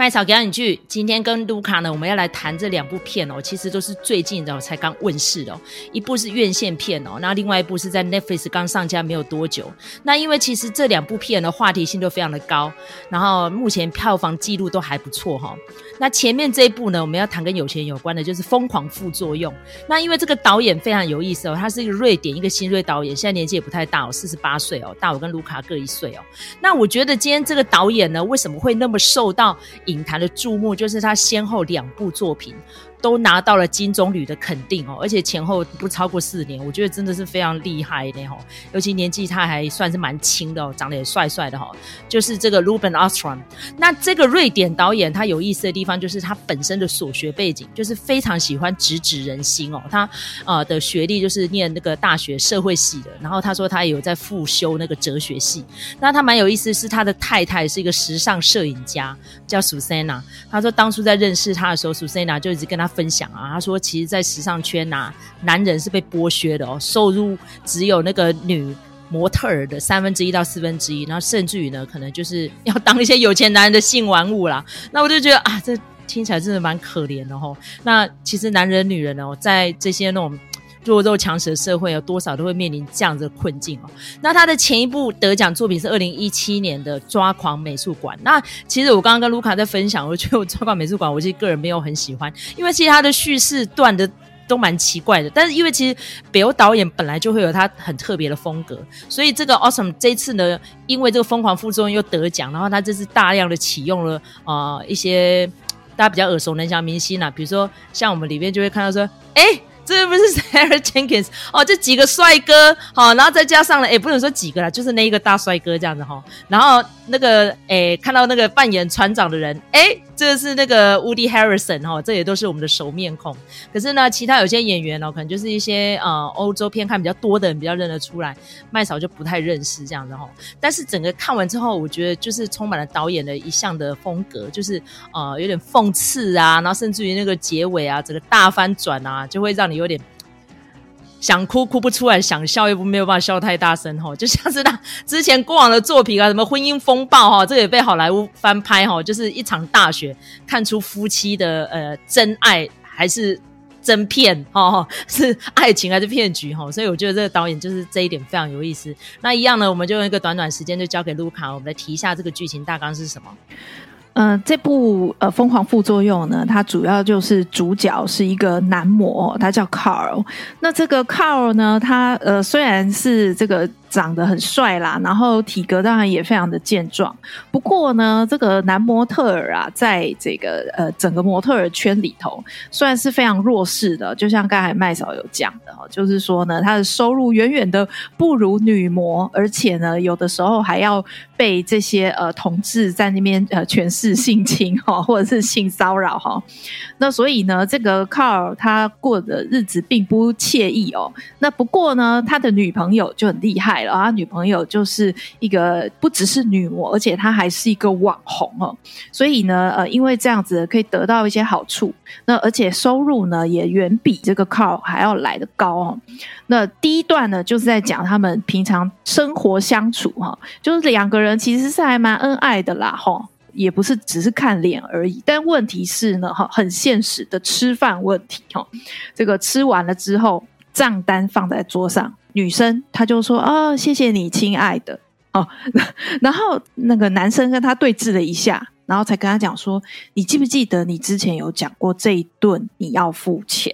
麦草给你去，今天跟卢卡呢，我们要来谈这两部片哦，其实都是最近的才刚问世的哦。一部是院线片哦，那另外一部是在 Netflix 刚上架没有多久。那因为其实这两部片的话题性都非常的高，然后目前票房记录都还不错哈。那前面这一部呢，我们要谈跟有钱有关的，就是《疯狂副作用》。那因为这个导演非常有意思哦，他是一个瑞典一个新锐导演，现在年纪也不太大哦，四十八岁哦，大我跟卢卡各一岁哦。那我觉得今天这个导演呢，为什么会那么受到影坛的注目，就是他先后两部作品。都拿到了金棕榈的肯定哦，而且前后不超过四年，我觉得真的是非常厉害的哦。尤其年纪他还算是蛮轻的哦，长得也帅帅的哈。就是这个 Ruben Östlund。那这个瑞典导演他有意思的地方，就是他本身的所学背景就是非常喜欢直指人心哦。他呃的学历就是念那个大学社会系的，然后他说他也有在复修那个哲学系。那他蛮有意思，是他的太太是一个时尚摄影家，叫 Susanna。他说当初在认识他的时候，Susanna 就一直跟他。分享啊，他说，其实，在时尚圈呐、啊，男人是被剥削的哦，收入只有那个女模特儿的三分之一到四分之一，然后甚至于呢，可能就是要当一些有钱男人的性玩物啦。那我就觉得啊，这听起来真的蛮可怜的哦。那其实男人、女人哦，在这些那种。弱肉强食的社会有多少都会面临这样的困境哦。那他的前一部得奖作品是二零一七年的《抓狂美术馆》。那其实我刚刚跟卢卡在分享，我觉得《抓狂美术馆》我其实个人没有很喜欢，因为其实他的叙事段的都蛮奇怪的。但是因为其实北欧导演本来就会有他很特别的风格，所以这个 Awesome 这次呢，因为这个疯狂副作用又得奖，然后他这次大量的启用了啊、呃、一些大家比较耳熟能详明星啊，比如说像我们里面就会看到说，哎。这不是 Sarah Jenkins 哦，这几个帅哥，好，然后再加上了，也不能说几个啦，就是那一个大帅哥这样子哈，然后那个诶，看到那个扮演船长的人，诶。这个是那个 Woody Harrison 哈，这也都是我们的熟面孔。可是呢，其他有些演员哦，可能就是一些呃欧洲片看比较多的人比较认得出来，麦嫂就不太认识这样子哈。但是整个看完之后，我觉得就是充满了导演的一向的风格，就是呃有点讽刺啊，然后甚至于那个结尾啊，整个大翻转啊，就会让你有点。想哭哭不出来，想笑又没有办法笑太大声哈，就像是他之前过往的作品啊，什么婚姻风暴哈，这个也被好莱坞翻拍哈，就是一场大雪看出夫妻的呃真爱还是真骗哈，是爱情还是骗局哈，所以我觉得这个导演就是这一点非常有意思。那一样呢，我们就用一个短短时间就交给卢卡，我们来提一下这个剧情大纲是什么。嗯，这部呃《疯狂副作用》呢，它主要就是主角是一个男模，他叫 Carl。那这个 Carl 呢，他呃虽然是这个。长得很帅啦，然后体格当然也非常的健壮。不过呢，这个男模特儿啊，在这个呃整个模特儿圈里头，算是非常弱势的。就像刚才麦嫂有讲的哈，就是说呢，他的收入远远的不如女模，而且呢，有的时候还要被这些呃同志在那边呃权势性侵哈，或者是性骚扰哈。那所以呢，这个 Carl 他过的日子并不惬意哦。那不过呢，他的女朋友就很厉害。然后他女朋友就是一个不只是女模，而且她还是一个网红哦。所以呢，呃，因为这样子可以得到一些好处，那而且收入呢也远比这个 car 还要来得高哦。那第一段呢就是在讲他们平常生活相处哈，就是两个人其实是还蛮恩爱的啦哈，也不是只是看脸而已。但问题是呢哈，很现实的吃饭问题哈，这个吃完了之后账单放在桌上。女生他就说：“哦，谢谢你，亲爱的。”哦，然后那个男生跟他对峙了一下，然后才跟他讲说：“你记不记得你之前有讲过这一顿你要付钱？”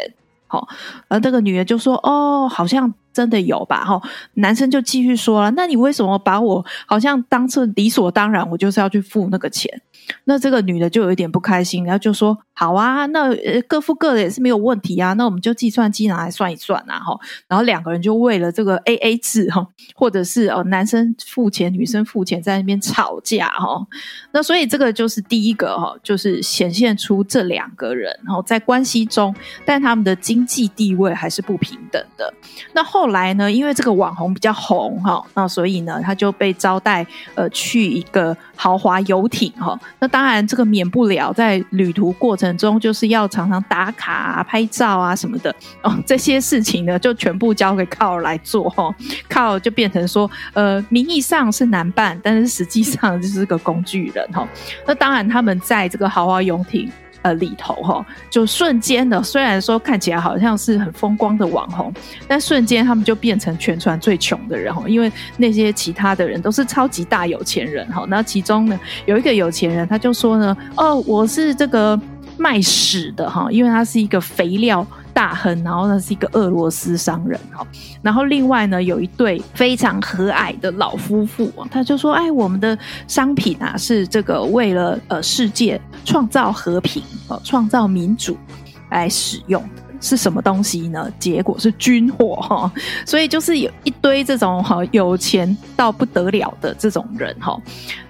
好，而那个女人就说：“哦，好像真的有吧？”哈，男生就继续说了：“那你为什么把我好像当成理所当然，我就是要去付那个钱？”那这个女的就有一点不开心，然后就说：“好啊，那各付各的也是没有问题啊，那我们就计算机拿来算一算啊，哈。”然后两个人就为了这个 AA 制哈，或者是哦男生付钱女生付钱在那边吵架哈。那所以这个就是第一个哈，就是显现出这两个人然后在关系中，但他们的经济地位还是不平等的。那后后来呢，因为这个网红比较红哈，那所以呢，他就被招待呃去一个豪华游艇哈。那当然这个免不了在旅途过程中就是要常常打卡啊、拍照啊什么的哦。这些事情呢，就全部交给 Carl 来做哈。Carl 就变成说，呃，名义上是男伴，但是实际上就是个工具人哈。那当然他们在这个豪华游艇。呃，里头哈，就瞬间的，虽然说看起来好像是很风光的网红，但瞬间他们就变成全船最穷的人哈，因为那些其他的人都是超级大有钱人哈。那其中呢，有一个有钱人，他就说呢，哦，我是这个卖屎的哈，因为他是一个肥料。大亨，然后呢是一个俄罗斯商人哈，然后另外呢有一对非常和蔼的老夫妇，他就说：“哎，我们的商品啊是这个为了呃世界创造和平哦创造民主来使用的。”是什么东西呢？结果是军火哈，所以就是有一堆这种哈有钱到不得了的这种人哈。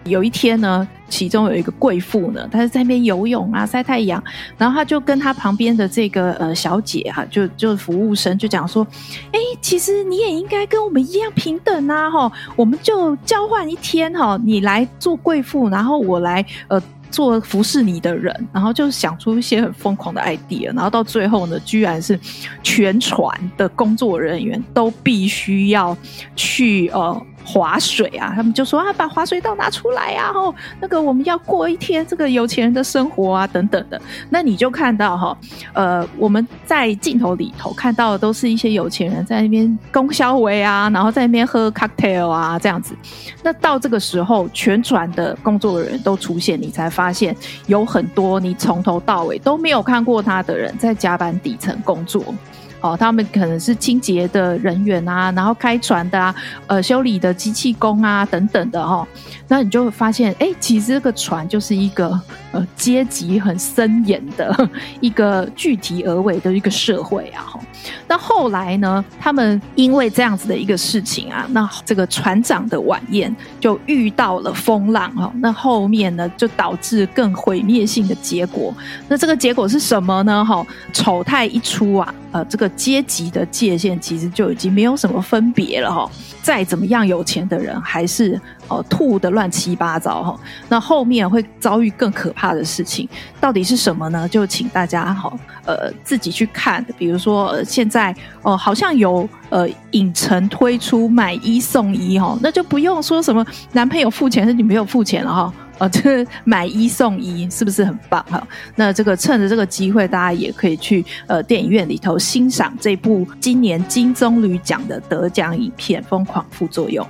有一天呢，其中有一个贵妇呢，她是在那边游泳啊，晒太阳，然后她就跟她旁边的这个呃小姐哈，就就服务生就讲说，哎，其实你也应该跟我们一样平等啊哈，我们就交换一天哈，你来做贵妇，然后我来呃。做服侍你的人，然后就想出一些很疯狂的 idea，然后到最后呢，居然是全船的工作人员都必须要去呃。划水啊，他们就说啊，把滑水道拿出来啊，吼，那个我们要过一天这个有钱人的生活啊，等等的。那你就看到哈，呃，我们在镜头里头看到的都是一些有钱人在那边供销维啊，然后在那边喝 cocktail 啊，这样子。那到这个时候，全船的工作人员都出现，你才发现有很多你从头到尾都没有看过他的人在甲板底层工作。哦，他们可能是清洁的人员啊，然后开船的啊，呃，修理的机器工啊，等等的哈、哦。那你就会发现，哎，其实这个船就是一个呃阶级很森严的 一个具体而为的一个社会啊。哈，那后来呢，他们因为这样子的一个事情啊，那这个船长的晚宴就遇到了风浪哈。那后面呢，就导致更毁灭性的结果。那这个结果是什么呢？哈，丑态一出啊，呃，这个阶级的界限其实就已经没有什么分别了哈。再怎么样有钱的人，还是哦吐的乱七八糟哈。那后面会遭遇更可怕的事情，到底是什么呢？就请大家好呃自己去看。比如说呃现在哦、好像有呃影城推出买一送一哈，那就不用说什么男朋友付钱，是女朋友付钱了哈。哦，这 买一送一是不是很棒哈？那这个趁着这个机会，大家也可以去呃电影院里头欣赏这部今年金棕榈奖的得奖影片《疯狂副作用》。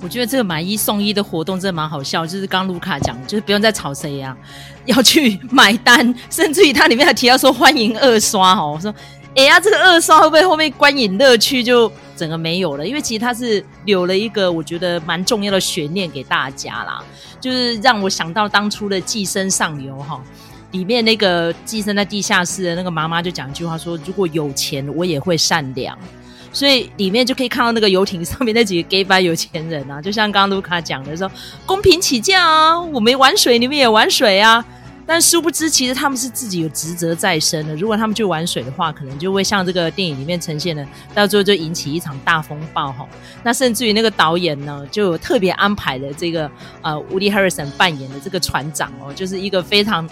我觉得这个买一送一的活动真的蛮好笑，就是刚卢卡讲，就是不用再吵谁呀，要去买单，甚至于它里面还提到说欢迎二刷哦。我说，哎呀，这个二刷会不会后面观影乐趣就？整个没有了，因为其实他是留了一个我觉得蛮重要的悬念给大家啦，就是让我想到当初的《寄生上游》哈，里面那个寄生在地下室的那个妈妈就讲一句话说：“如果有钱，我也会善良。”所以里面就可以看到那个游艇上面那几个 gay 白有钱人啊，就像刚刚卢卡讲的说：“公平起见啊，我没玩水，你们也玩水啊。”但殊不知，其实他们是自己有职责在身的。如果他们去玩水的话，可能就会像这个电影里面呈现的，到最后就引起一场大风暴哈。那甚至于那个导演呢，就特别安排了这个呃，Woody Harrison 扮演的这个船长哦，就是一个非常。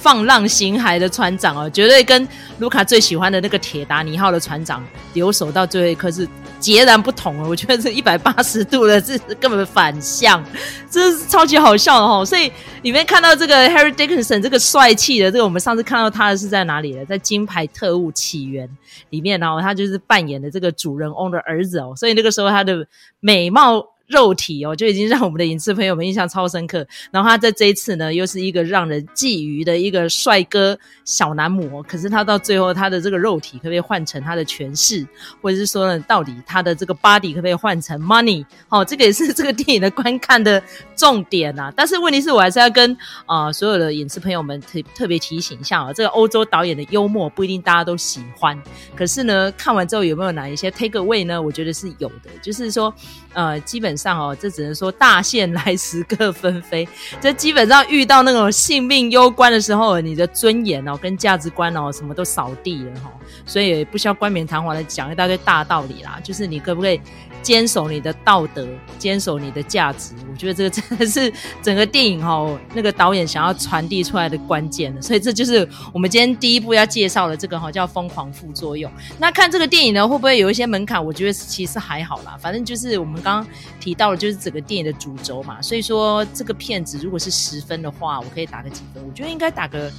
放浪形骸的船长哦，绝对跟卢卡最喜欢的那个铁达尼号的船长留守到最后一刻是截然不同哦。我觉得是一百八十度的，这是根本反向，这是超级好笑的哦。所以里面看到这个 Harry Dickinson 这个帅气的，这个我们上次看到他的是在哪里的？在《金牌特务起源》里面，然后他就是扮演的这个主人翁的儿子哦。所以那个时候他的美貌。肉体哦，就已经让我们的影视朋友们印象超深刻。然后他在这一次呢，又是一个让人觊觎的一个帅哥小男模。可是他到最后，他的这个肉体可不可以换成他的权势，或者是说呢，到底他的这个 body 可不可以换成 money？好、哦，这个也是这个电影的观看的重点啊。但是问题是我还是要跟啊、所有的影视朋友们特特别提醒一下啊，这个欧洲导演的幽默不一定大家都喜欢。可是呢，看完之后有没有哪一些 take away 呢？我觉得是有的，就是说。呃，基本上哦，这只能说大限来时各纷飞。这基本上遇到那种性命攸关的时候，你的尊严哦跟价值观哦什么都扫地了哈、所以不需要冠冕堂皇的讲一大堆大道理啦，就是你可不可以？坚守你的道德，坚守你的价值，我觉得这个真的是整个电影哈，那个导演想要传递出来的关键了。所以这就是我们今天第一部要介绍的这个哈，叫《疯狂副作用》。那看这个电影呢，会不会有一些门槛？我觉得其实还好啦，反正就是我们刚刚提到的，就是整个电影的主轴嘛。所以说这个片子如果是十分的话，我可以打个几分？我觉得应该打个。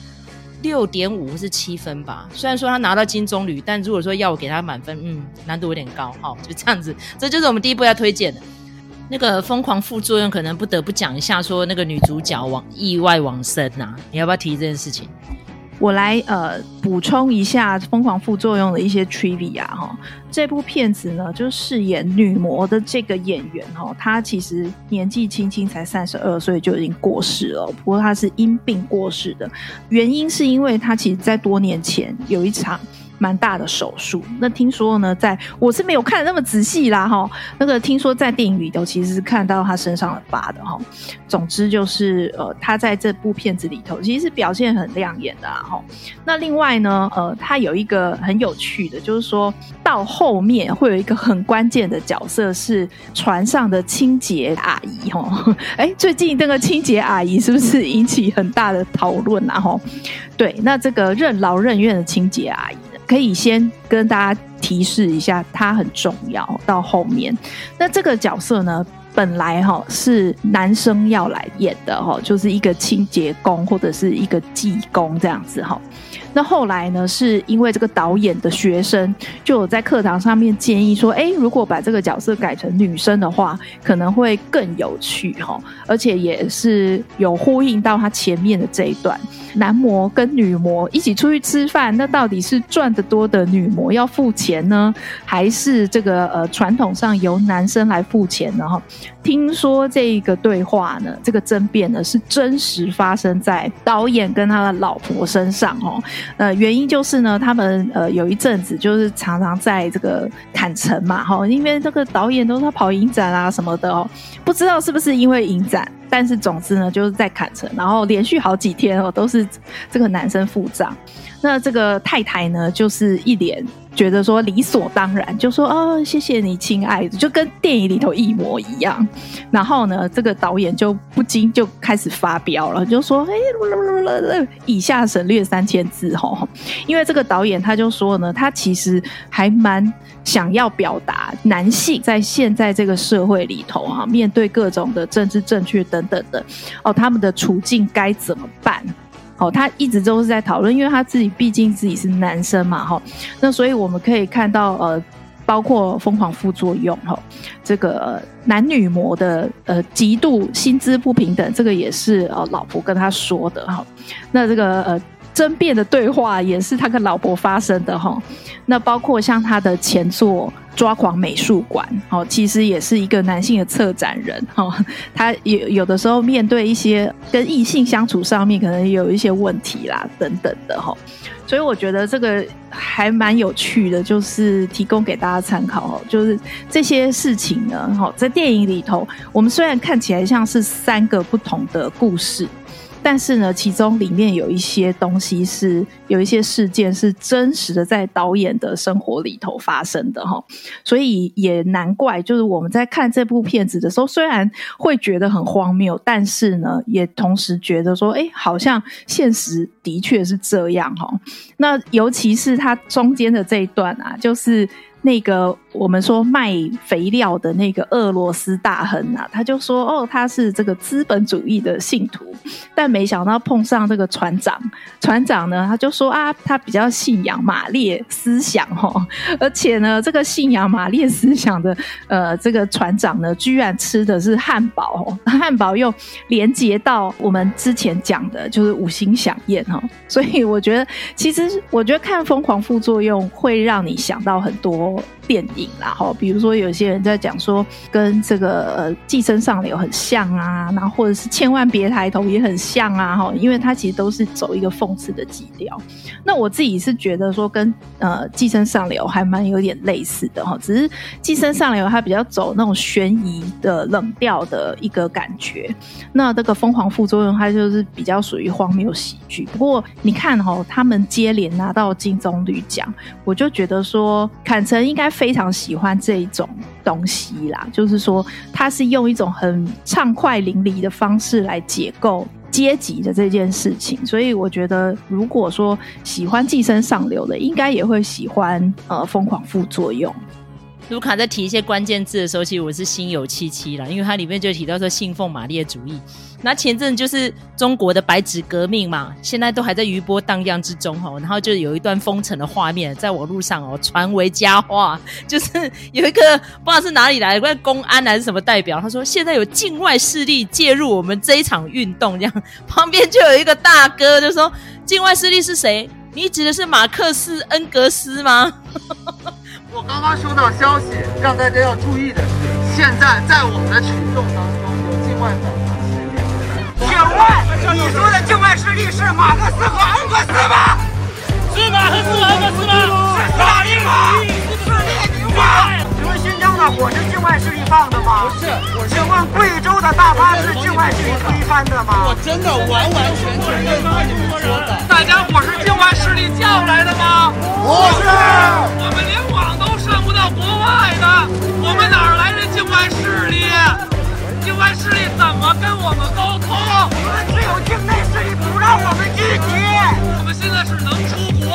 六点五或是七分吧，虽然说他拿到金棕榈，但如果说要我给他满分，嗯，难度有点高，哦，就这样子，这就是我们第一步要推荐的。那个疯狂副作用，可能不得不讲一下，说那个女主角往意外往生呐、你要不要提这件事情？我来呃补充一下疯狂副作用的一些 trivia 哈，这部片子呢，就饰演女魔的这个演员哈，她其实年纪轻轻才三十二岁就已经过世了，不过她是因病过世的，原因是因为她其实在多年前有一场。蛮大的手术，那听说呢，在我是没有看的那么仔细啦哈。那个听说在电影里头其实是看到他身上的疤的哈。总之就是呃，他在这部片子里头其实是表现很亮眼的哈。那另外呢，呃，他有一个很有趣的，就是说到后面会有一个很关键的角色是船上的清洁阿姨哈。哎，最近这个清洁阿姨是不是引起很大的讨论啊？哈，对，那这个任劳任怨的清洁阿姨。可以先跟大家提示一下，他很重要。到后面，那这个角色呢，本来哈是男生要来演的哈，就是一个清洁工或者是一个技工这样子哈。那后来呢，是因为这个导演的学生就有在课堂上面建议说，哎，如果把这个角色改成女生的话，可能会更有趣哈，而且也是有呼应到他前面的这一段，男模跟女模一起出去吃饭，那到底是赚得多的女模要付钱呢，还是这个呃传统上由男生来付钱呢？哈，听说这个对话呢，这个争辩呢是真实发生在导演跟他的老婆身上哦。呃，原因就是呢，他们呃有一阵子就是常常在这个坎城嘛，哈，因为这个导演都是他跑影展啊什么的哦，不知道是不是因为影展，但是总之呢就是在坎城，然后连续好几天哦都是这个男生付账，那这个太太呢就是一脸。觉得说理所当然，就说哦，谢谢你，亲爱的，就跟电影里头一模一样。然后呢，这个导演就不禁就开始发飙了，就说：“哎，以下省略三千字哈，因为这个导演他就说呢，他其实还蛮想要表达男性在现在这个社会里头啊，面对各种的政治正确等等的哦，他们的处境该怎么办。”哦，他一直都是在讨论，因为他自己毕竟自己是男生嘛，哈，那所以我们可以看到，呃，包括疯狂副作用，哈，这个男女模的呃极度薪资不平等，这个也是呃老婆跟他说的，哈，那这个呃。争辩的对话也是他跟老婆发生的哈，那包括像他的前作抓狂美术馆，哦，其实也是一个男性的策展人哈，他有有的时候面对一些跟异性相处上面可能有一些问题啦等等的哈，所以我觉得这个还蛮有趣的，就是提供给大家参考哦，就是这些事情呢，哈，在电影里头，我们虽然看起来像是三个不同的故事。但是呢，其中里面有一些东西是有一些事件是真实的，在导演的生活里头发生的哈，所以也难怪，就是我们在看这部片子的时候，虽然会觉得很荒谬，但是呢，也同时觉得说，哎，好像现实的确是这样哈。那尤其是它中间的这一段啊，就是。那个我们说卖肥料的那个俄罗斯大亨啊，他就说哦，他是这个资本主义的信徒，但没想到碰上这个船长，船长呢，他就说啊，他比较信仰马列思想哦，而且呢，这个信仰马列思想的呃这个船长呢，居然吃的是汉堡哦，汉堡又连接到我们之前讲的就是五星响宴哦，所以我觉得其实我觉得看疯狂副作用会让你想到很多。电影啦，哈，比如说有些人在讲说跟这个呃《寄生上流》很像啊，然后或者是《千万别抬头》也很像啊，哈，因为它其实都是走一个讽刺的基调。那我自己是觉得说跟呃《寄生上流》还蛮有点类似的哈，只是《寄生上流》它比较走那种悬疑的冷调的一个感觉，那这个《疯狂副作用》它就是比较属于荒谬喜剧。不过你看哈，他们接连拿到金棕榈奖，我就觉得说坎城应该非常喜欢这一种东西啦，就是说他是用一种很畅快淋漓的方式来解构阶级的这件事情，所以我觉得如果说喜欢寄生上流的，应该也会喜欢呃疯狂副作用。卢卡在提一些关键字的时候，其实我是心有戚戚啦，因为它里面就提到说信奉马列主义。那前阵就是中国的白纸革命嘛，现在都还在余波荡漾之中哦。然后就有一段封城的画面在网络上哦传为佳话，就是有一个不知道是哪里来的，公安还是什么代表，他说现在有境外势力介入我们这一场运动，这样旁边就有一个大哥就说境外势力是谁？你指的是马克思恩格斯吗？我刚刚收到消息，让大家要注意的是，现在在我们的群众当中有境外反华势力。请问？你说的境外势力是马克思和恩格斯吗？是马克思和恩格斯吗？是斯大林吗？是列宁吗？请问新疆的火是境外势力放的吗？不是，请问贵州的大巴是境外势力推翻的吗？我真的完完全全认同你们说的。大家伙是境外势力叫来的吗？不是，势力怎么跟我们沟通？我们只有境内势力不让我们聚集。我们现在是能出国，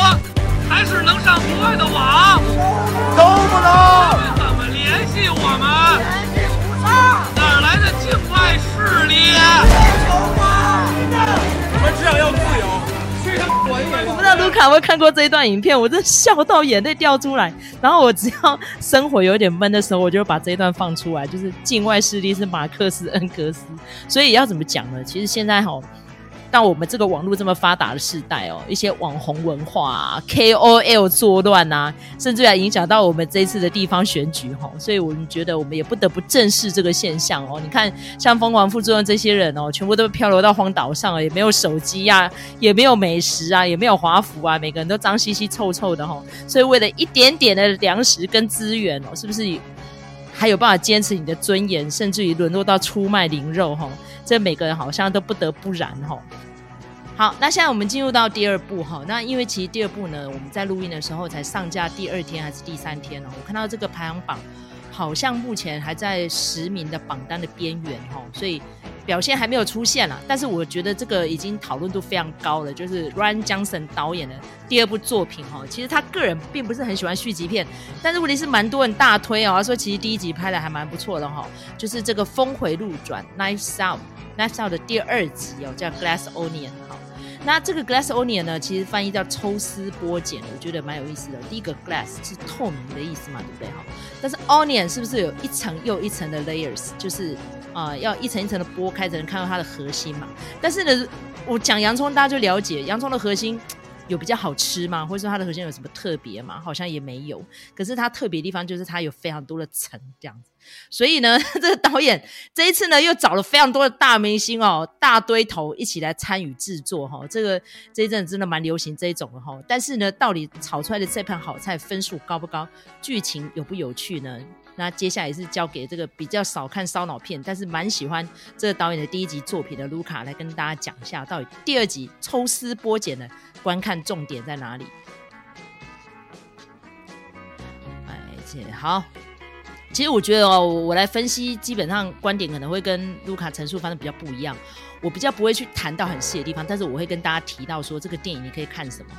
还是能上国外的网？都不能。他们怎么联系我们？联系不上。哪来的境外势力？我们只想要自由。我不知道卢卡有没有看过这一段影片，我真笑到眼泪掉出来。然后我只要生活有点闷的时候，我就把这一段放出来，就是境外势力是马克思恩格斯。所以要怎么讲呢？其实现在哈。像我们这个网络这么发达的时代哦，一些网红文化啊，KOL 作乱啊，甚至还影响到我们这一次的地方选举哈，所以我们觉得我们也不得不正视这个现象哦。你看，像疯狂副作用这些人哦，全部都漂流到荒岛上了，也没有手机呀、啊，也没有美食啊，也没有华服啊，每个人都脏兮兮、臭臭的哈。所以为了一点点的粮食跟资源哦，是不是还有办法坚持你的尊严，甚至于沦落到出卖灵肉哈？这每个人好像都不得不然哈。好，那现在我们进入到第二步哈。那因为其实第二步呢，我们在录音的时候才上架第二天还是第三天呢。我看到这个排行榜好像目前还在十名的榜单的边缘哈，所以表现还没有出现啦。但是我觉得这个已经讨论度非常高了，就是 Ryan Johnson 导演的第二部作品哈。其实他个人并不是很喜欢续集片，但是问题是蛮多人大推哦。他说其实第一集拍的还蛮不错的哈，就是这个峰回路转 Knife Out Knife Out 的第二集哦，叫 Glass Onion 哈。那这个 glass onion 呢，其实翻译叫抽丝剥茧，我觉得蛮有意思的。第一个 glass 是透明的意思嘛，对不对？哈，但是 onion 是不是有一层又一层的 layers？就是啊、呃，要一层一层的剥开才能看到它的核心嘛。但是呢，我讲洋葱，大家就了解洋葱的核心。有比较好吃吗？或者说它的核心有什么特别吗？好像也没有。可是它特别地方就是它有非常多的层这样子。所以呢，这个导演这一次呢又找了非常多的大明星哦，大堆头一起来参与制作哈、哦。这个这一阵真的蛮流行这一种的哈、但是呢，到底炒出来的这盘好菜分数高不高？剧情有不有趣呢？那接下来是交给这个比较少看烧脑片，但是蛮喜欢这个导演的第一集作品的卢卡来跟大家讲一下，到底第二集抽丝剥茧的观看重点在哪里？哎，好，其实我觉得哦，我来分析，基本上观点可能会跟卢卡陈述方式比较不一样。我比较不会去谈到很细的地方，但是我会跟大家提到说，这个电影你可以看什么。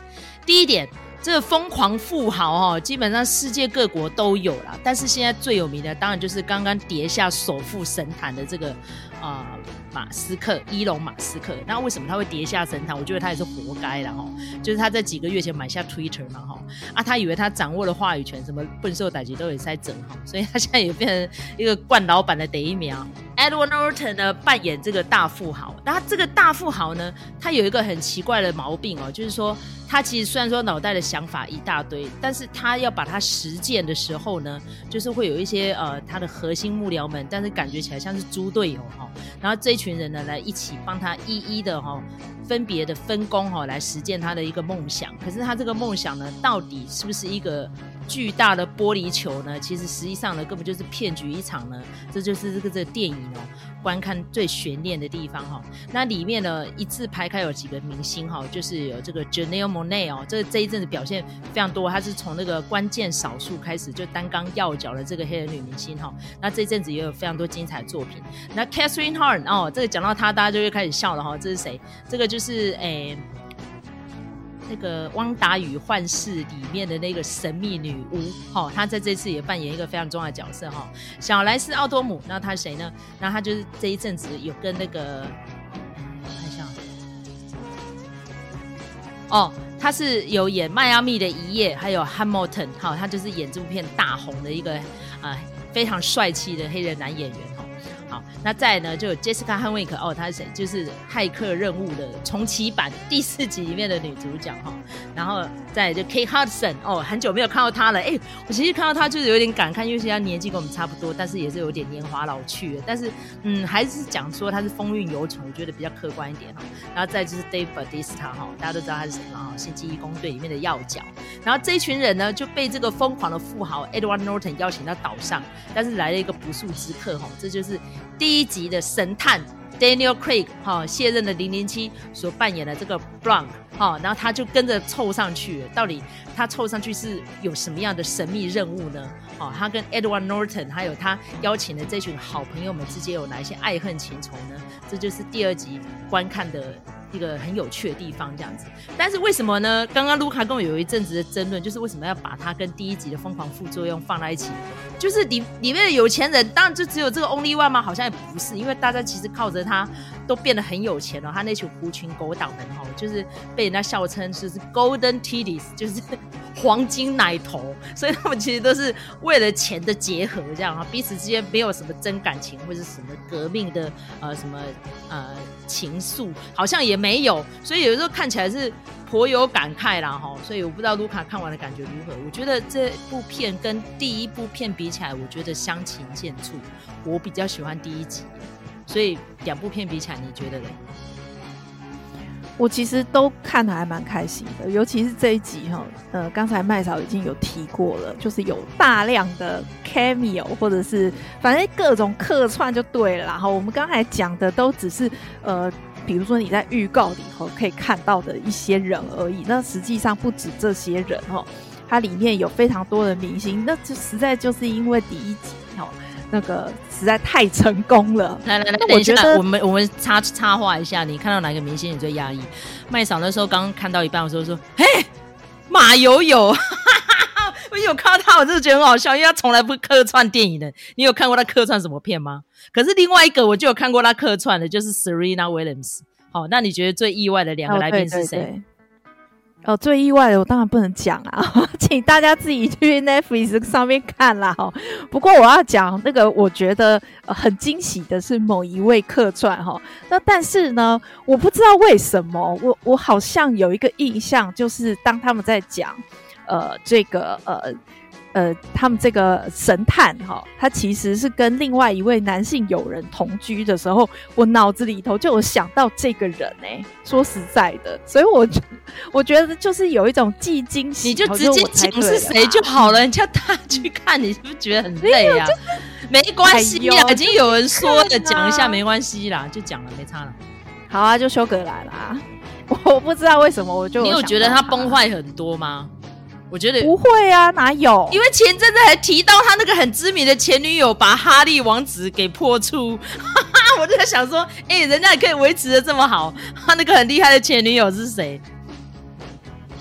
第一点。这个疯狂富豪哦，基本上世界各国都有啦。但是现在最有名的，当然就是刚刚跌下首富神坛的这个啊、马斯克，伊隆马斯克。那为什么他会跌下神坛？我觉得他也是活该的哈。就是他在几个月前买下 Twitter 嘛哈，啊，他以为他掌握了话语权，什么笨兽歹机都有在整哈，所以他现在也变成一个惯老板的第一名。Edward Norton 呢扮演这个大富豪，那这个大富豪呢，他有一个很奇怪的毛病哦，就是说他其实虽然说脑袋的想法一大堆，但是他要把它实践的时候呢，就是会有一些呃他的核心幕僚们，但是感觉起来像是猪队友哈、然后这一群人呢来一起帮他一一的哈、分别的分工哈、来实践他的一个梦想，可是他这个梦想呢，到底是不是一个巨大的玻璃球呢？其实实际上呢，根本就是骗局一场呢，这就是这个这个电影哦。观看最悬念的地方哈，那里面呢一字排开有几个明星哈，就是有这个 Janelle Monáe 哦，这这一阵子表现非常多，他是从那个关键少数开始就担纲要角的这个黑人女明星哈，那这一阵子也有非常多精彩作品。那 Catherine Hahn 哦，这个讲到她，大家就会开始笑了哈，这是谁？这个就是诶。那个《汪达与幻视》里面的那个神秘女巫，哈、哦，她在这次也扮演一个非常重要的角色，哈、哦。小莱斯·奥多姆，那她是谁呢？那她就是这一阵子有跟那个，我看一下，哦，她是有演《迈阿密的一夜》，还有《Hamilton》，哈，她就是演这部片大红的一个啊、非常帅气的黑人男演员。哈好，那再呢，就有 Jessica Henwick 哦，她是谁？就是《骇客任务》的重启版第四集里面的女主角哈。然后再就 Kate Hudson 哦，很久没有看到她了。哎，我其实看到她就是有点感慨，因为现在年纪跟我们差不多，但是也是有点年华老去了。但是嗯，还是讲说她是风韵犹存，我觉得比较客观一点哈。然后再就是 Dave Bautista 哈，大家都知道他是什么哈，《星际异攻队》里面的要角。然后这一群人呢，就被这个疯狂的富豪 Edward Norton 邀请到岛上，但是来了一个不速之客哈，这就是。第一集的神探 Daniel Craig 哈、卸任的零零七所扮演的这个 Blanc 哈、哦，然后他就跟着凑上去。到底他凑上去是有什么样的神秘任务呢？哦，他跟 Edward Norton 还有他邀请的这群好朋友们之间有哪一些爱恨情仇呢？这就是第二集观看的。一个很有趣的地方，这样子。但是为什么呢？刚刚卢卡跟我有一阵子的争论，就是为什么要把它跟第一集的疯狂副作用放在一起？就是里里面的有钱人，当然就只有这个 Only One 吗？好像也不是，因为大家其实靠着他都变得很有钱了。他那群狐群狗党们哈，就是被人家笑称是 Golden Titties，就是 黄金奶头，所以他们其实都是为了钱的结合这样啊，彼此之间没有什么真感情或者什么革命的呃什么呃情愫，好像也。没有，所以有时候看起来是颇有感慨啦哈。所以我不知道卢卡看完的感觉如何。我觉得这部片跟第一部片比起来，我觉得相形见絀。我比较喜欢第一集，所以两部片比起来，你觉得呢？我其实都看的还蛮开心的，尤其是这一集哈。呃，刚才麦嫂已经有提过了，就是有大量的 cameo 或者是反正各种客串就对了。然后我们刚才讲的都只是呃。比如说你在预告里头可以看到的一些人而已，那实际上不止这些人哦，它里面有非常多的明星，那这实在就是因为第一集哦，那个实在太成功了。来来来，我觉得我们我们插插话一下，你看到哪个明星你最压抑？麦嫂那时候刚刚看到一半的时候说：“嘿，马友友。”我有看到他，我真的觉得很好笑，因为他从来不客串电影的。你有看过他客串什么片吗？可是另外一个我就有看过他客串的，就是 Serena Williams。好，那你觉得最意外的两个来宾是谁？哦，对对对。哦，最意外的我当然不能讲啊，请大家自己去 Netflix 上面看啦。哈，不过我要讲那个，我觉得很惊喜的是某一位客串哈。那但是呢，我不知道为什么，我我好像有一个印象，就是当他们在讲。呃，这个呃呃，他们这个神探哈，他其实是跟另外一位男性友人同居的时候，我脑子里头就有想到这个人呢、欸。说实在的，所以我我觉得就是有一种既惊喜，你就直接讲是谁就好了，你叫他去看，你是不是觉得很累啊？没关系啦，已经有人说了，讲一下没关系啦，就讲了，没差了。好啊，就修格来啦。我不知道为什么，我就你有觉得他崩坏很多吗？我觉得不会啊，哪有？因为前阵子还提到他那个很知名的前女友把哈利王子给破出，哈哈，我就在想说，哎、欸，人家也可以维持的这么好，他那个很厉害的前女友是谁？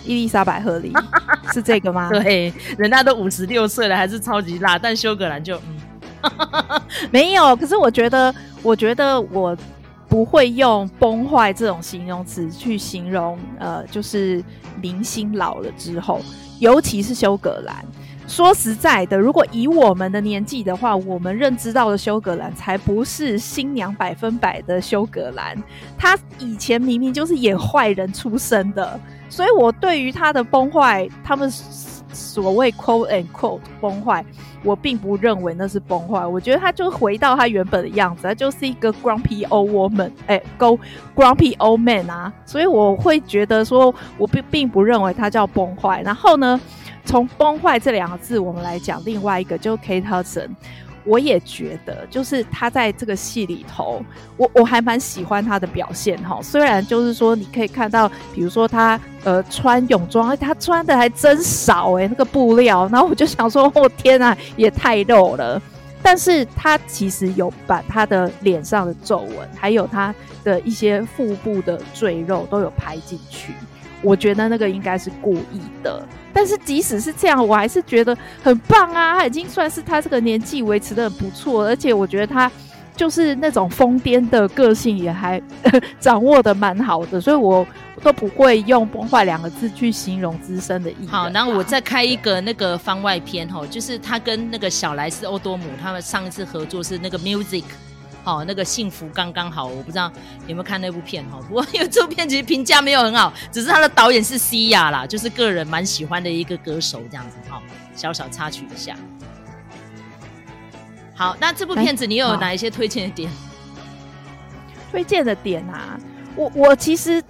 伊丽莎白·赫利 是这个吗？对，人家都五十六岁了，还是超级辣，但休格兰就嗯，没有。可是我觉得，我觉得我不会用崩坏这种形容词去形容，呃，就是明星老了之后。尤其是休格兰，说实在的，如果以我们的年纪的话，我们认知到的休格兰才不是新娘百分百的休格兰。她以前明明就是演坏人出身的，所以我对于她的崩坏，他们所谓 quote and quote 崩坏，我并不认为那是崩坏。我觉得它就回到它原本的样子，它就是一个 grumpy old woman，哎，go grumpy old man 啊。所以我会觉得说，我并并不认为它叫崩坏。然后呢，从崩坏这两个字，我们来讲另外一个，就 Kate Hudson，我也觉得，就是他在这个戏里头，我我还蛮喜欢他的表现哈。虽然就是说，你可以看到，比如说他呃穿泳装，他穿的还真少诶、那个布料，然后我就想说，哦天啊，也太肉了。但是他其实有把他的脸上的皱纹，还有他的一些腹部的赘肉都有拍进去。我觉得那个应该是故意的，但是即使是这样，我还是觉得很棒啊！他已经算是他这个年纪维持得很不错，而且我觉得他就是那种疯癫的个性也还 掌握得蛮好的，所以我都不会用“崩坏”两个字去形容资深的艺人。好，然后我再开一个那个番外篇哈，就是他跟那个小莱斯·欧多姆他们上一次合作是那个《Music》。好，那个幸福刚刚好，我不知道有没有看那部片哈。不过 因为这部片其实评价没有很好，只是他的导演是西亚啦，就是个人蛮喜欢的一个歌手这样子哈。小小插曲一下。好，那这部片子你有哪一些推荐的点？推荐的点啊，我我其实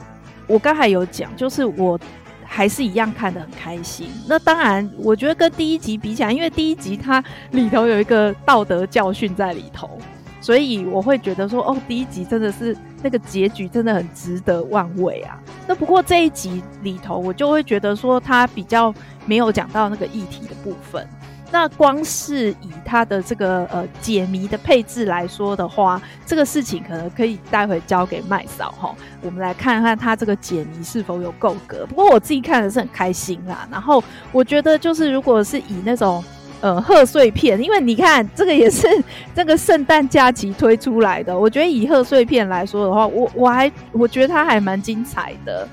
我刚才有讲，就是我还是一样看得很开心。那当然，我觉得跟第一集比起来，因为第一集它里头有一个道德教训在里头。所以我会觉得说，哦，第一集真的是那个结局真的很值得玩味啊。那不过这一集里头，我就会觉得说，他比较没有讲到那个议题的部分。那光是以他的这个呃解谜的配置来说的话，这个事情可能可以待会交给麦嫂哈。我们来看看他这个解谜是否有够格。不过我自己看的是很开心啦。然后我觉得就是如果是以那种。呃，贺岁片，因为你看这个也是 这个圣诞假期推出来的。我觉得以贺岁片来说的话，我我还我觉得它还蛮精彩的。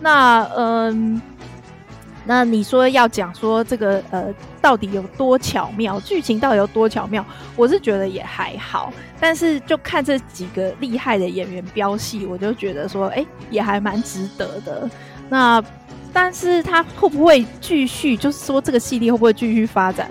那嗯，那你说要讲说这个呃到底有多巧妙，剧情到底有多巧妙，我是觉得也还好。但是就看这几个厉害的演员飙戏，我就觉得说，哎，也还蛮值得的。那。但是他会不会继续？就是说，这个系列会不会继续发展？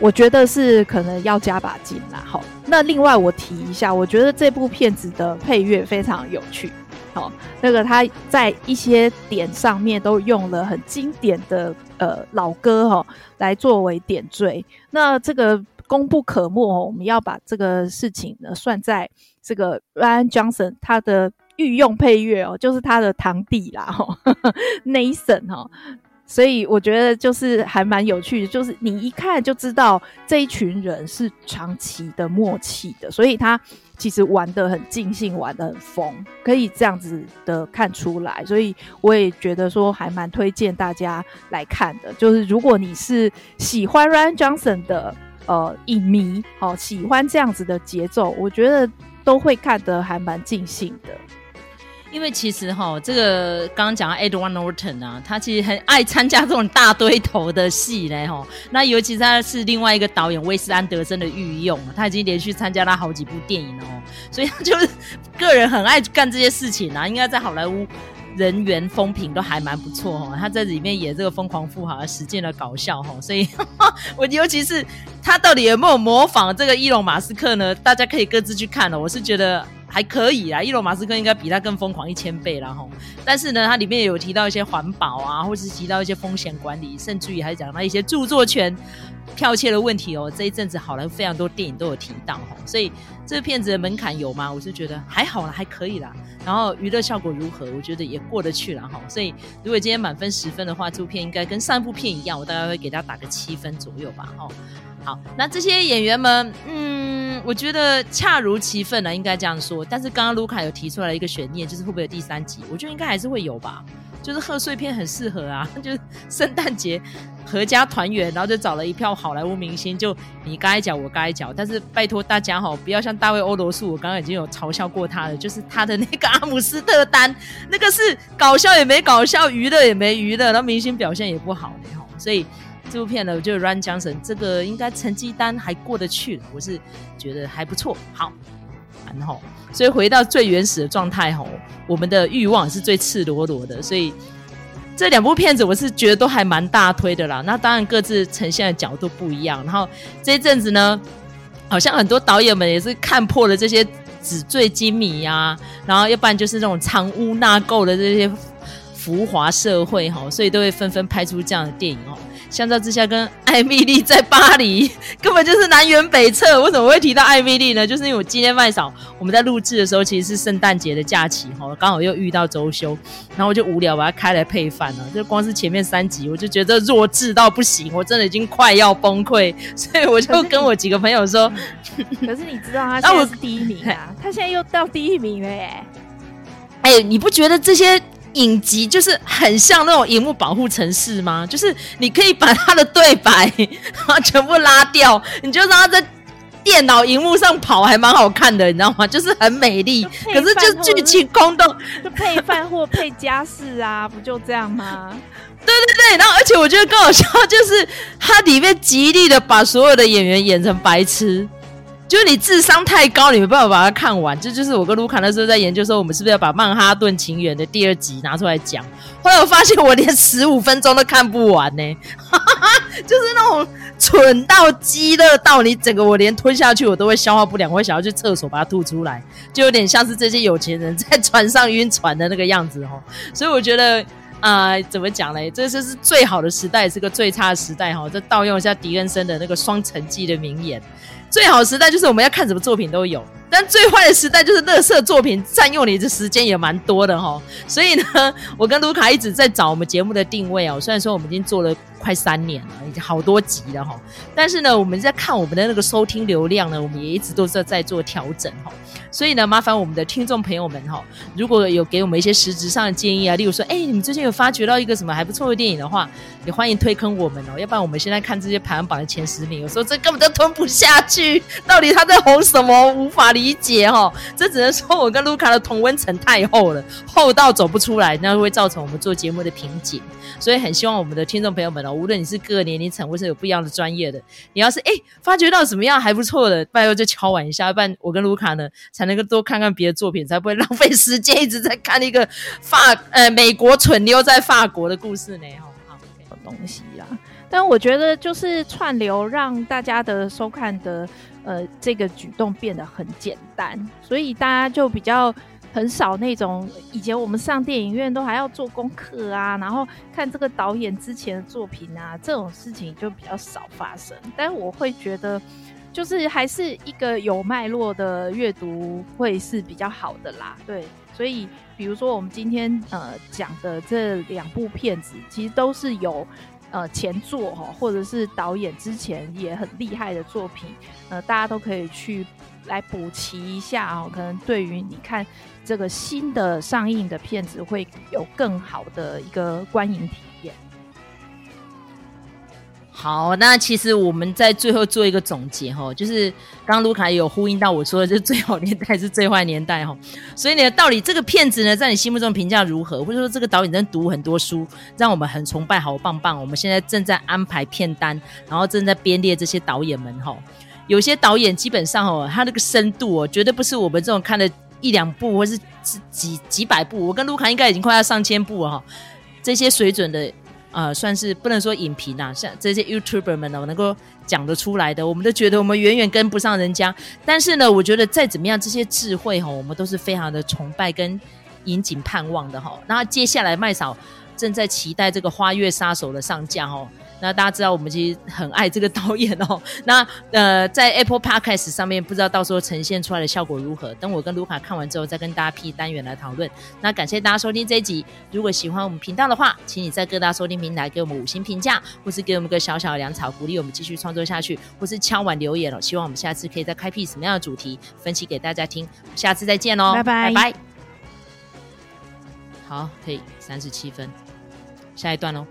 我觉得是可能要加把劲啦。好，那另外我提一下，我觉得这部片子的配乐非常有趣。好，那个他在一些点上面都用了很经典的呃老歌哈，来作为点缀。那这个功不可没哦，我们要把这个事情呢算在这个 Ryan Johnson 他的。御用配乐哦，就是他的堂弟啦，哈，Nathan 哈，所以我觉得就是还蛮有趣的，就是你一看就知道这一群人是长期的默契的，所以他其实玩得很尽兴，玩得很疯，可以这样子的看出来，所以我也觉得说还蛮推荐大家来看的，就是如果你是喜欢 Ryan Johnson 的呃影迷，哦，喜欢这样子的节奏，我觉得都会看得还蛮尽兴的。因为其实哈，这个刚刚讲到 Edward Norton 啊，他其实很爱参加这种大堆头的戏嘞哈。那尤其是他是另外一个导演威斯安德森的御用，他已经连续参加了好几部电影哦，所以他就是个人很爱干这些事情啊。应该在好莱坞人缘风评都还蛮不错哈。他在里面演这个疯狂富豪，实践了搞笑哈。所以 我尤其是他到底有没有模仿这个伊隆马斯克呢？大家可以各自去看了。我是觉得。还可以啦，伊隆马斯克应该比他更疯狂一千倍啦吼。但是呢，它里面有提到一些环保啊，或是提到一些风险管理，甚至于还讲到一些著作权剽窃的问题哦。这一阵子好莱坞非常多电影都有提到吼，所以这个片子的门槛有吗？我是觉得还好啦，还可以啦。然后娱乐效果如何？我觉得也过得去了哈。所以如果今天满分十分的话，这部片应该跟上一部片一样，我大概会给他打个七分左右吧。哈，好，那这些演员们，嗯。我觉得恰如其分了，应该这样说。但是刚刚卢卡有提出来一个悬念，就是会不会有第三集？我觉得应该还是会有吧。就是贺岁片很适合啊，就是圣诞节阖家团圆，然后就找了一票好莱坞明星，就你该讲我该讲。但是拜托大家哈，不要像大卫欧罗素，我刚刚已经有嘲笑过他了，就是他的那个阿姆斯特丹，那个是搞笑也没搞笑，娱乐也没娱乐，然后明星表现也不好的哈，所以。这部片呢，我觉得 Rian Johnson 这个应该成绩单还过得去，我是觉得还不错。好，然后所以回到最原始的状态吼，我们的欲望是最赤裸裸的，所以这两部片子我是觉得都还蛮大推的啦。那当然各自呈现的角度不一样。然后这一阵子呢，好像很多导演们也是看破了这些纸醉金迷啊，然后要不然就是那种藏污纳垢的这些。浮华社会哈，所以都会纷纷拍出这样的电影哦。相较之下，跟艾米丽在巴黎 根本就是南辕北辙。为什么会提到艾米丽呢？就是因为我今天麦嫂我们在录制的时候，其实是圣诞节的假期哈，刚好又遇到周休，然后我就无聊把它开来配饭了。就光是前面三集，我就觉得弱智到不行，我真的已经快要崩溃，所以我就跟我几个朋友说：“ 可是你知道他现在是第一名啊，他现在又到第一名了耶！”哎，你不觉得这些？影集就是很像那种荧幕保护城市吗？就是你可以把他的对白 然后全部拉掉，你就让他在电脑荧幕上跑，还蛮好看的，你知道吗？就是很美丽，可是就剧情空洞，就配饭或配家事啊，不就这样吗？对对对，然后而且我觉得更好笑，就是它里面极力的把所有的演员演成白痴。就是你智商太高，你没办法把它看完。这就，是我跟卢卡那时候在研究说，我们是不是要把《曼哈顿情缘》的第二集拿出来讲？后来我发现我连十五分钟都看不完呢，就是那种蠢到鸡肋到你整个我连吞下去我都会消化不良，我会想要去厕所把它吐出来，就有点像是这些有钱人在船上晕船的那个样子哦。所以我觉得、啊，怎么讲呢？这就是最好的时代，是个最差的时代哈。这盗用一下狄更生的那个《双城记》的名言。最好时代就是我们要看什么作品都有，但最坏的时代就是垃圾作品占用你的时间也蛮多的哈。所以呢，我跟卢卡一直在找我们节目的定位哦。虽然说我们已经做了快三年了，已经好多集了哈，但是呢，我们在看我们的那个收听流量呢，我们也一直都在在做调整齁。所以呢，麻烦我们的听众朋友们哈，如果有给我们一些实质上的建议啊，例如说，哎，你们最近有发掘到一个什么还不错的电影的话，也欢迎推坑我们哦。要不然我们现在看这些排行榜的前十名，有时候这根本就吞不下去。到底他在红什么？无法理理解哈，这只能说我跟卢卡的同温层太厚了，厚到走不出来，那会造成我们做节目的瓶颈。所以很希望我们的听众朋友们哦，无论你是各个年龄层，或是有不一样的专业的，你要是哎发觉到什么样还不错的，拜托就敲碗一下，不然我跟卢卡呢才能够多看看别的作品，才不会浪费时间一直在看一个法呃美国蠢妞在法国的故事呢。好，好东西啦。但我觉得就是串流让大家的收看的呃这个举动变得很简单，所以大家就比较很少那种以前我们上电影院都还要做功课啊，然后看这个导演之前的作品啊，这种事情就比较少发生。但我会觉得就是还是一个有脉络的阅读会是比较好的啦。对，所以比如说我们今天呃讲的这两部片子，其实都是有。呃，前作哈，或者是导演之前也很厉害的作品，呃，大家都可以去来补齐一下哦。可能对于你看这个新的上映的片子，会有更好的一个观影体验。好，那其实我们在最后做一个总结哈，就是刚刚卢卡也有呼应到我说的，就是最好年代是最坏年代哈。所以呢，到底这个片子呢，在你心目中评价如何？或者说这个导演真读很多书，让我们很崇拜，好棒棒。我们现在正在安排片单，然后正在编列这些导演们哈。有些导演基本上哦，他那个深度哦，绝对不是我们这种看了一两部或是几几百部。我跟卢卡应该已经快要上千部了哈，这些水准的。呃，算是不能说影评啊，像这些 YouTuber 们呢，我能够讲得出来的，我们都觉得我们远远跟不上人家。但是呢，我觉得再怎么样，这些智慧哈，我们都是非常的崇拜跟引颈盼望的哈。那接下来麦嫂正在期待这个《花月杀手》的上架哦。那大家知道我们其实很爱这个导演哦。那呃，在 Apple Podcast 上面，不知道到时候呈现出来的效果如何？等我跟卢卡看完之后，再跟大家 P 单元来讨论。那感谢大家收听这一集。如果喜欢我们频道的话，请你在各大收听平台给我们五星评价，或是给我们个小小的粮草，鼓励我们继续创作下去，或是敲碗留言哦。希望我们下次可以再开辟什么样的主题，分析给大家听。下次再见喽，拜拜拜拜。好，可以三十七分，下一段喽。